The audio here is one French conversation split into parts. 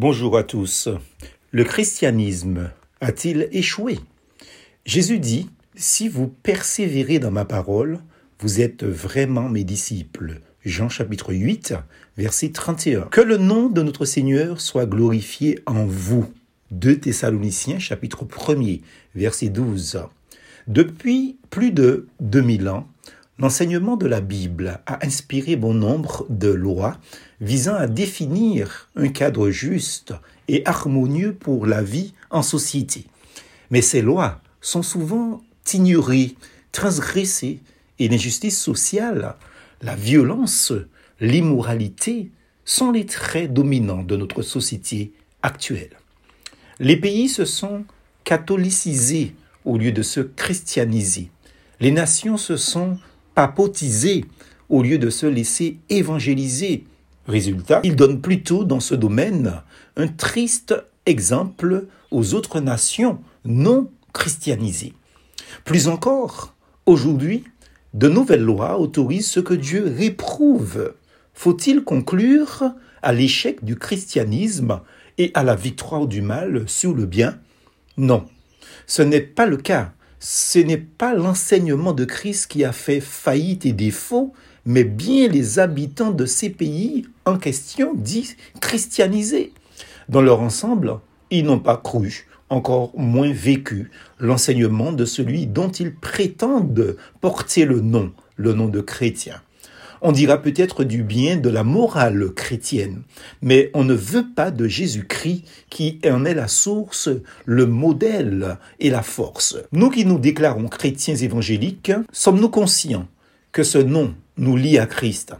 Bonjour à tous. Le christianisme a-t-il échoué? Jésus dit, Si vous persévérez dans ma parole, vous êtes vraiment mes disciples. Jean chapitre 8, verset 31. Que le nom de notre Seigneur soit glorifié en vous. 2 Thessaloniciens chapitre 1er, verset 12. Depuis plus de 2000 ans, L'enseignement de la Bible a inspiré bon nombre de lois visant à définir un cadre juste et harmonieux pour la vie en société. Mais ces lois sont souvent ignorées, transgressées, et l'injustice sociale, la violence, l'immoralité sont les traits dominants de notre société actuelle. Les pays se sont catholicisés au lieu de se christianiser. Les nations se sont papotisés au lieu de se laisser évangéliser. Résultat, ils donnent plutôt dans ce domaine un triste exemple aux autres nations non christianisées. Plus encore, aujourd'hui, de nouvelles lois autorisent ce que Dieu réprouve. Faut-il conclure à l'échec du christianisme et à la victoire du mal sur le bien? Non, ce n'est pas le cas ce n'est pas l'enseignement de Christ qui a fait faillite et défaut, mais bien les habitants de ces pays en question dits christianisés. Dans leur ensemble, ils n'ont pas cru, encore moins vécu, l'enseignement de celui dont ils prétendent porter le nom, le nom de chrétien. On dira peut-être du bien de la morale chrétienne, mais on ne veut pas de Jésus-Christ qui en est la source, le modèle et la force. Nous qui nous déclarons chrétiens évangéliques, sommes-nous conscients que ce nom nous lie à Christ?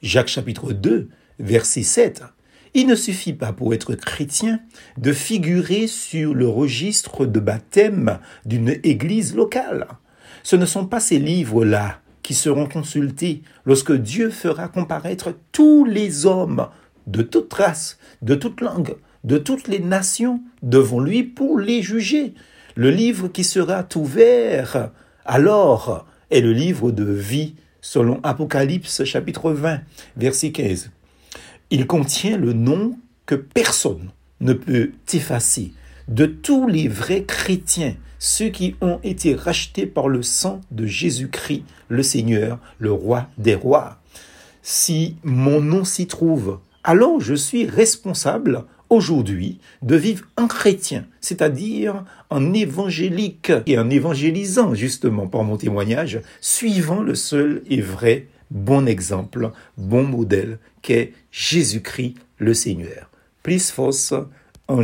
Jacques chapitre 2, verset 7. Il ne suffit pas pour être chrétien de figurer sur le registre de baptême d'une église locale. Ce ne sont pas ces livres-là qui seront consultés lorsque Dieu fera comparaître tous les hommes de toute race, de toute langue, de toutes les nations devant lui pour les juger. Le livre qui sera ouvert alors est le livre de vie selon Apocalypse chapitre 20 verset 15. Il contient le nom que personne ne peut effacer de tous les vrais chrétiens ceux qui ont été rachetés par le sang de Jésus-Christ, le Seigneur, le roi des rois. Si mon nom s'y trouve, alors je suis responsable aujourd'hui de vivre en chrétien, c'est-à-dire en évangélique et en évangélisant justement par mon témoignage, suivant le seul et vrai bon exemple, bon modèle qu'est Jésus-Christ le Seigneur. Plus fausse en.